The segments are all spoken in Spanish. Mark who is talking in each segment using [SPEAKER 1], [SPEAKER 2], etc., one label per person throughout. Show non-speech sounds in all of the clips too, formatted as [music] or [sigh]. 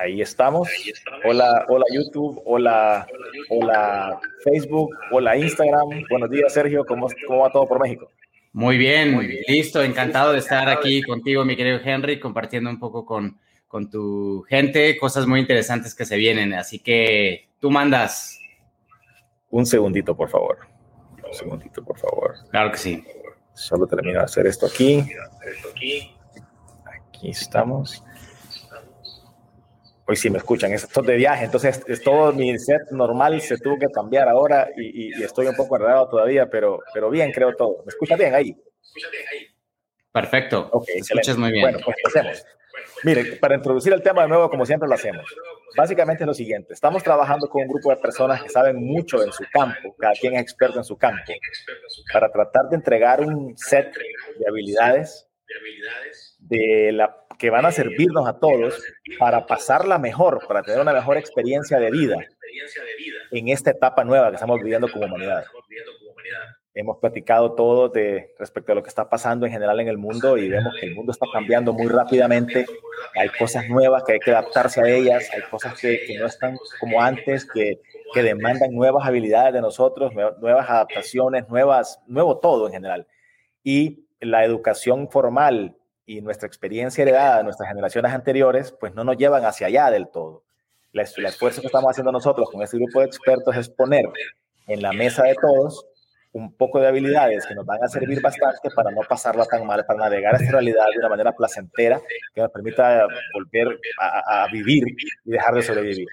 [SPEAKER 1] Ahí estamos. Hola, hola YouTube, hola, hola Facebook, hola Instagram. Buenos días, Sergio. ¿Cómo, cómo va todo por México?
[SPEAKER 2] Muy bien, muy bien, listo. Encantado de estar aquí contigo, mi querido Henry, compartiendo un poco con, con tu gente, cosas muy interesantes que se vienen. Así que tú mandas.
[SPEAKER 1] Un segundito, por favor. Un segundito, por favor.
[SPEAKER 2] Claro que sí.
[SPEAKER 1] Solo termino de hacer esto aquí. Aquí estamos hoy sí me escuchan, esto de viaje, entonces es todo mi set normal se tuvo que cambiar ahora y, estoy un poco enredado todavía, pero, pero bien, creo todo. ¿Me escucha bien ahí?
[SPEAKER 2] Perfecto.
[SPEAKER 1] Ok,
[SPEAKER 2] escuchas muy bien.
[SPEAKER 1] Bueno, pues hacemos. Mire, para introducir el tema de nuevo, como siempre lo hacemos, básicamente es lo siguiente. Estamos trabajando con un grupo de personas que saben mucho en su campo, cada quien es experto en su campo, para tratar de entregar un set de habilidades de la que van a servirnos a todos para pasarla mejor, para tener una mejor experiencia de vida en esta etapa nueva que estamos viviendo como humanidad. Hemos platicado todo de respecto a lo que está pasando en general en el mundo y vemos que el mundo está cambiando muy rápidamente. Hay cosas nuevas que hay que adaptarse a ellas, hay cosas que, que no están como antes, que, que demandan nuevas habilidades de nosotros, nuevas adaptaciones, nuevas, nuevo todo en general. Y la educación formal y nuestra experiencia heredada de nuestras generaciones anteriores, pues no nos llevan hacia allá del todo. El, esfuerzo que estamos haciendo nosotros con este grupo de expertos es poner en la mesa de todos un poco de habilidades que nos van a servir bastante para no pasarla tan mal, para navegar esta realidad de una manera placentera que nos permita volver a, a vivir y dejar de sobrevivir.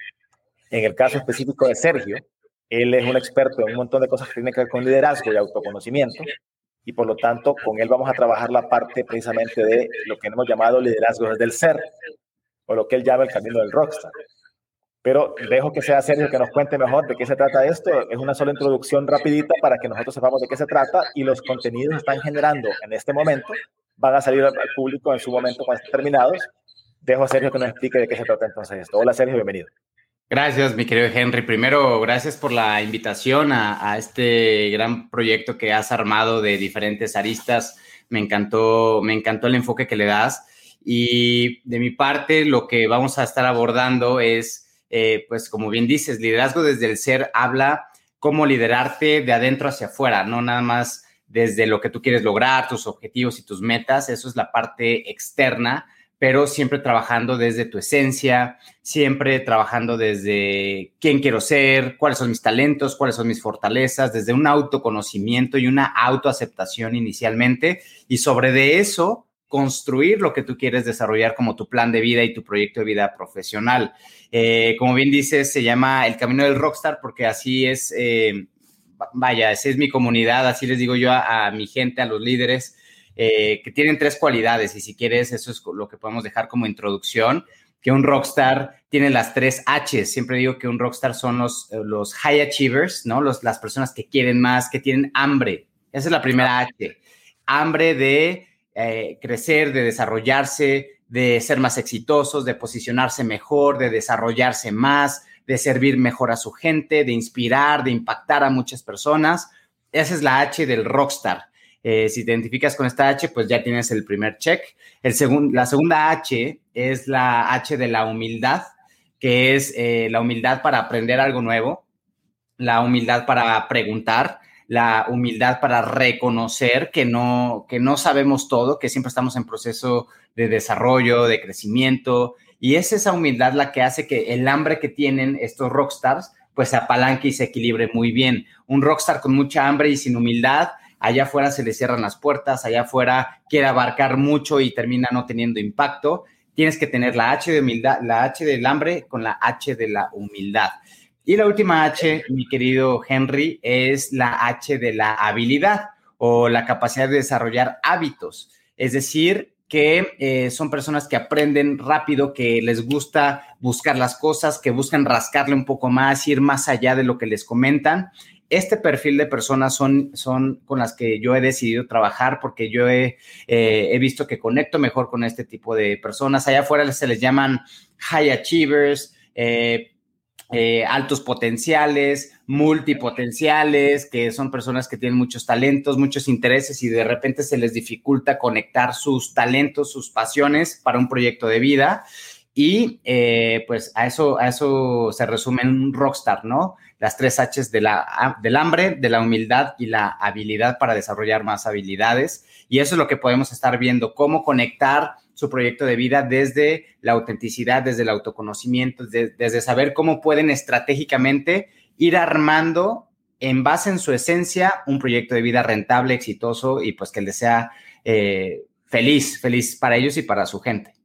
[SPEAKER 1] En el caso específico de Sergio, él es un experto en un montón de cosas que tienen que ver con liderazgo y autoconocimiento, y por lo tanto con él vamos a trabajar la parte precisamente de lo que hemos llamado liderazgo desde el ser, o lo que él llama el camino del rockstar. Pero dejo que sea Sergio que nos cuente mejor de qué se trata esto. Es una sola introducción rapidita para que nosotros sepamos de qué se trata y los contenidos que están generando en este momento van a salir al público en su momento cuando estén terminados. Dejo a Sergio que nos explique de qué se trata entonces esto. Hola Sergio, bienvenido.
[SPEAKER 2] Gracias, mi querido Henry. Primero, gracias por la invitación a, este gran proyecto que has armado de diferentes aristas. Me encantó, me encantó el enfoque que le das. Y de mi parte, lo que vamos a estar abordando es, eh, pues como bien dices, liderazgo desde el ser habla cómo liderarte de adentro hacia afuera, no nada más desde lo que tú quieres lograr, tus objetivos y tus metas. Eso es la parte externa pero siempre trabajando desde tu esencia, siempre trabajando desde quién quiero ser, cuáles son mis talentos, cuáles son mis fortalezas, desde un autoconocimiento y una autoaceptación inicialmente, y sobre de eso construir lo que tú quieres desarrollar como tu plan de vida y tu proyecto de vida profesional. Eh, como bien dices, se llama El Camino del Rockstar porque así es, eh, vaya, así es mi comunidad, así les digo yo a mi gente, a los líderes eh, que tienen tres cualidades y si quieres, eso es lo que podemos dejar como introducción, que un rockstar tiene las tres H. Siempre digo que un rockstar son los, eh, los high achievers, ¿no? Los, las personas que quieren más, que tienen hambre. Esa es la primera H. Hambre de eh, crecer, de desarrollarse, de ser más exitosos, de posicionarse mejor, de desarrollarse más, de servir mejor a su gente, de inspirar, de impactar a muchas personas. Esa es la H del rockstar. Eh, si identificas con esta H, pues ya tienes el primer check. El la segunda H es la H de la humildad, que es eh, la humildad para aprender algo nuevo, la humildad para preguntar, la humildad para reconocer que no, que no sabemos todo, que siempre estamos en proceso de desarrollo, de crecimiento, y es esa humildad la que hace que el hambre que tienen estos rockstars pues se apalanque y se equilibre muy bien. Un rockstar con mucha hambre y sin humildad allá afuera se le cierran las puertas, allá afuera quiere abarcar mucho y termina no teniendo impacto. Tienes que tener la H de humildad, la H del hambre con la H de la humildad. Y la última H, mi querido Henry, es la H de la habilidad o la capacidad de desarrollar hábitos. Es decir, que eh, son personas que aprenden rápido, que les gusta buscar las cosas, que buscan rascarle un poco más, ir más allá de lo que les comentan este perfil de personas son, son con las que yo he decidido trabajar porque yo he, eh, he, visto que conecto mejor con este tipo de personas. Allá afuera se les llaman high achievers, eh, eh, altos potenciales, multipotenciales, que son personas que tienen muchos talentos, muchos intereses y de repente se les dificulta conectar sus talentos, sus pasiones para un proyecto de vida. Y eh, pues a eso, a eso se resume un rockstar, ¿no? Las tres Hs de la, del hambre, de la humildad y la habilidad para desarrollar más habilidades. Y eso es lo que podemos estar viendo, cómo conectar su proyecto de vida desde la autenticidad, desde el autoconocimiento, desde saber cómo pueden estratégicamente ir armando en base en su esencia un proyecto de vida rentable, exitoso y pues que les sea eh, feliz, feliz para ellos y para su gente.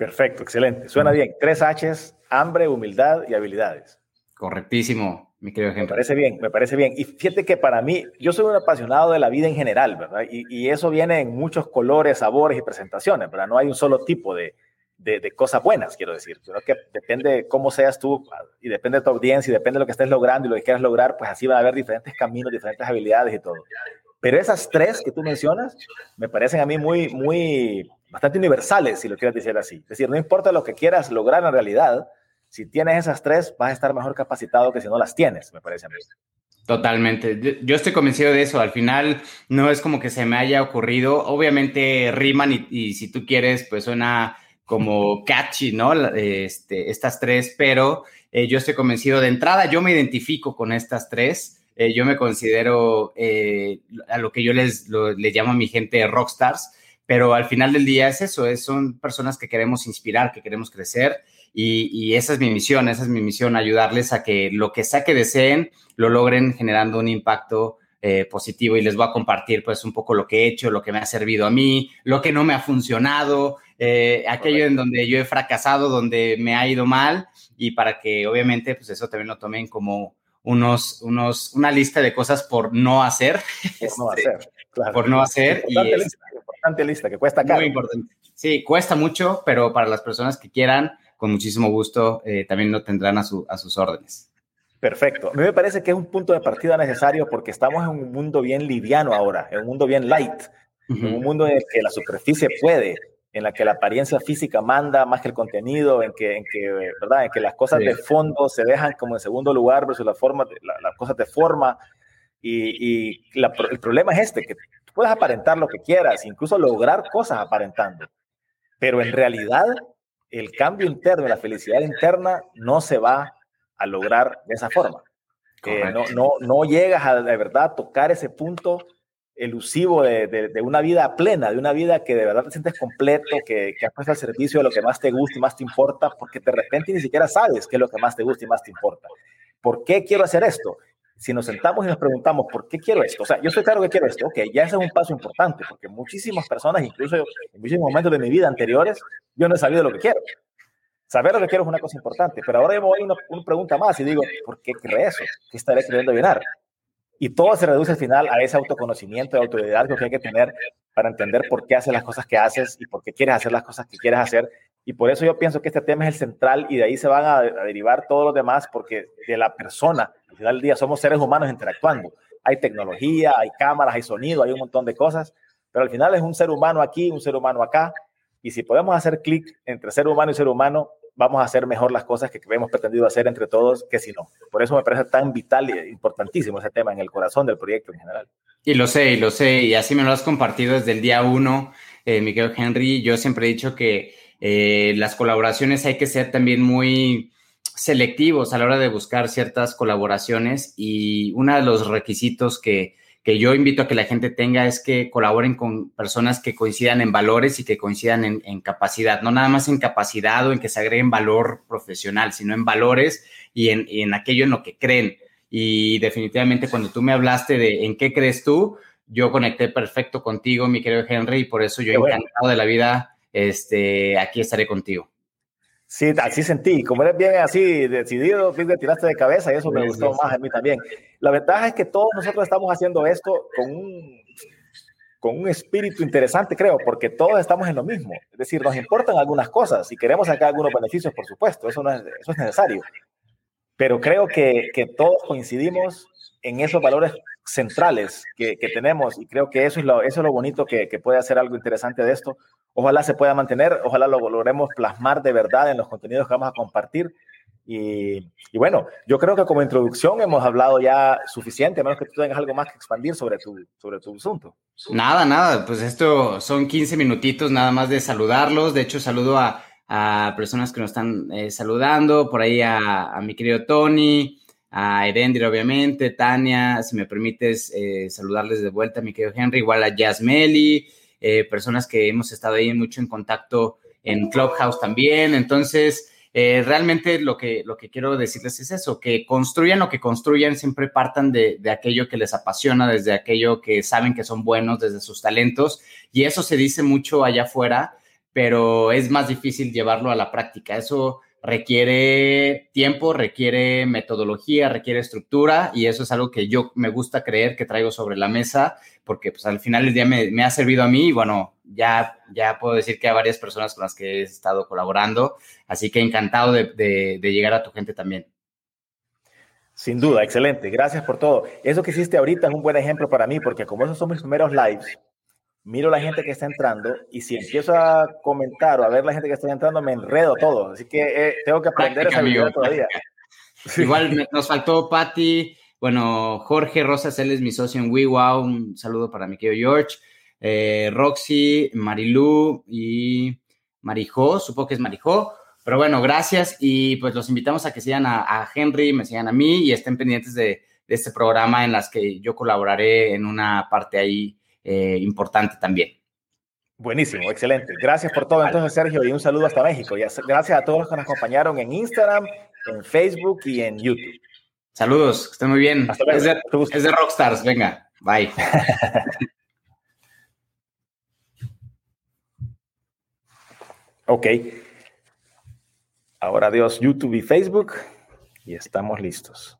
[SPEAKER 1] Perfecto, excelente. Suena bien. Tres Hs, hambre, humildad y habilidades.
[SPEAKER 2] Correctísimo, mi querido ejemplo.
[SPEAKER 1] Me parece bien, me parece bien. Y fíjate que para mí, yo soy un apasionado de la vida en general, ¿verdad? Y, eso viene en muchos colores, sabores y presentaciones, ¿verdad? No hay un solo tipo de, de, cosas buenas, quiero decir. Creo que depende cómo seas tú y depende de tu audiencia y depende de lo que estés logrando y lo que quieras lograr, pues así van a haber diferentes caminos, diferentes habilidades y todo. Pero esas tres que tú mencionas me parecen a mí muy, muy bastante universales, si lo quieres decir así. Es decir, no importa lo que quieras lograr en realidad, si tienes esas tres, vas a estar mejor capacitado que si no las tienes, me parece a mí.
[SPEAKER 2] Totalmente. Yo estoy convencido de eso. Al final no es como que se me haya ocurrido. Obviamente riman y, si tú quieres, pues suena como [laughs] catchy, ¿no? Este, estas tres, pero eh, yo estoy convencido de entrada. Yo me identifico con estas tres. Eh, yo me considero eh, a lo que yo les, les llamo a mi gente rockstars pero al final del día es eso, es, son personas que queremos inspirar, que queremos crecer y, esa es mi misión, esa es mi misión, ayudarles a que lo que sea que deseen lo logren generando un impacto eh, positivo y les voy a compartir pues un poco lo que he hecho, lo que me ha servido a mí, lo que no me ha funcionado, eh, aquello en donde yo he fracasado, donde me ha ido mal y para que obviamente pues eso también lo tomen como unos, unos, una lista de cosas por no hacer.
[SPEAKER 1] Por no [laughs] hacer,
[SPEAKER 2] claro. Por no hacer.
[SPEAKER 1] Y importante lista, que cuesta caro.
[SPEAKER 2] Muy importante. Sí, cuesta mucho, pero para las personas que quieran, con muchísimo gusto, eh, también lo tendrán a, su, a sus órdenes.
[SPEAKER 1] Perfecto. A mí me parece que es un punto de partida necesario porque estamos en un mundo bien liviano ahora, en un mundo bien light, en un mundo en el que la superficie puede, en la que la apariencia física manda más que el contenido, en que, en que, ¿verdad? En que las cosas de fondo se dejan como en segundo lugar versus la forma, las cosas de forma. Y, y el problema es este, que puedes aparentar lo que quieras, incluso lograr cosas aparentando, pero en realidad el cambio interno, la felicidad interna no se va a lograr de esa forma. Eh, no, no, no llegas a de verdad tocar ese punto elusivo de, de, una vida plena, de una vida que de verdad te sientes completo, que, que has puesto al servicio de lo que más te gusta y más te importa, porque de repente ni siquiera sabes qué es lo que más te gusta y más te importa. ¿Por qué quiero hacer esto? Si nos sentamos y nos preguntamos, ¿por qué quiero esto? O sea, yo estoy claro que quiero esto, ok, ya ese es un paso importante, porque muchísimas personas, incluso en muchísimos momentos de mi vida anteriores, yo no he sabido lo que quiero. Saber lo que quiero es una cosa importante, pero ahora yo me voy una, una pregunta más y digo, ¿por qué creo eso? ¿Qué estaré queriendo llenar? Y todo se reduce al final a ese autoconocimiento y autoridad que hay que tener para entender por qué haces las cosas que haces y por qué quieres hacer las cosas que quieres hacer. Y por eso yo pienso que este tema es el central y de ahí se van a, derivar todos los demás, porque de la persona final del día somos seres humanos interactuando. Hay tecnología, hay cámaras, hay sonido, hay un montón de cosas, pero al final es un ser humano aquí, un ser humano acá, y si podemos hacer clic entre ser humano y ser humano, vamos a hacer mejor las cosas que hemos pretendido hacer entre todos que si no. Por eso me parece tan vital e importantísimo ese tema en el corazón del proyecto en general.
[SPEAKER 2] Y lo sé, y lo sé, y así me lo has compartido desde el día uno, eh, Miguel Henry. Yo siempre he dicho que eh, las colaboraciones hay que ser también muy selectivos a la hora de buscar ciertas colaboraciones y uno de los requisitos que, yo invito a que la gente tenga es que colaboren con personas que coincidan en valores y que coincidan en, capacidad, no nada más en capacidad o en que se agreguen valor profesional, sino en valores y en, aquello en lo que creen. Y definitivamente cuando tú me hablaste de en qué crees tú, yo conecté perfecto contigo, mi querido Henry, y por eso yo encantado de la vida, este, aquí estaré contigo.
[SPEAKER 1] Sí, así sentí. Como eres bien así decidido, te tiraste de cabeza y eso me gustó más a mí también. La ventaja es que todos nosotros estamos haciendo esto con un, con un espíritu interesante, creo, porque todos estamos en lo mismo. Es decir, nos importan algunas cosas y queremos sacar algunos beneficios, por supuesto, eso, no es, eso es necesario. Pero creo que, que todos coincidimos en esos valores centrales que, que, tenemos y creo que eso es lo, eso es lo bonito que, que puede hacer algo interesante de esto Ojalá se pueda mantener, ojalá lo logremos plasmar de verdad en los contenidos que vamos a compartir. Y, bueno, yo creo que como introducción hemos hablado ya suficiente, a menos que tú tengas algo más que expandir sobre tu, sobre tu asunto.
[SPEAKER 2] Nada, nada, pues esto son 15 minutitos nada más de saludarlos. De hecho, saludo a, a personas que nos están eh, saludando, por ahí a, mi querido Tony, a Erendir, obviamente, Tania, si me permites eh, saludarles de vuelta, mi querido Henry, igual a Jasmeli, eh, personas que hemos estado ahí mucho en contacto en Clubhouse también. Entonces, eh, realmente lo que, lo que quiero decirles es eso, que construyan lo que construyan, siempre partan de, de, aquello que les apasiona, desde aquello que saben que son buenos, desde sus talentos, y eso se dice mucho allá afuera, pero es más difícil llevarlo a la práctica. Eso requiere tiempo, requiere metodología, requiere estructura y eso es algo que yo me gusta creer que traigo sobre la mesa porque pues al final del día me, ha servido a mí y bueno, ya, ya puedo decir que hay varias personas con las que he estado colaborando, así que encantado de, de llegar a tu gente también.
[SPEAKER 1] Sin duda, excelente. Gracias por todo. Eso que hiciste ahorita es un buen ejemplo para mí porque como esos son mis primeros lives, miro la gente que está entrando y si empiezo a comentar o a ver la gente que está entrando, me enredo todo. Así que eh, tengo que aprender esa habilidad todavía. [laughs]
[SPEAKER 2] Igual nos faltó Patti, bueno, Jorge Rosas, él es mi socio en WeWow, un saludo para mi querido George, eh, Roxy, Marilú y Marijó, supongo que es Marijó. Pero bueno, gracias. Y pues los invitamos a que sigan a, Henry, me sigan a mí y estén pendientes de, de este programa en las que yo colaboraré en una parte ahí eh, importante también.
[SPEAKER 1] Buenísimo, excelente. Gracias por todo entonces, Sergio, y un saludo hasta México. Y gracias a todos los que nos acompañaron en Instagram, en Facebook y en YouTube.
[SPEAKER 2] Saludos, que estén muy bien. Es de, es de Rockstars, venga, bye. [laughs]
[SPEAKER 1] ok. Ahora adiós YouTube y Facebook y estamos listos.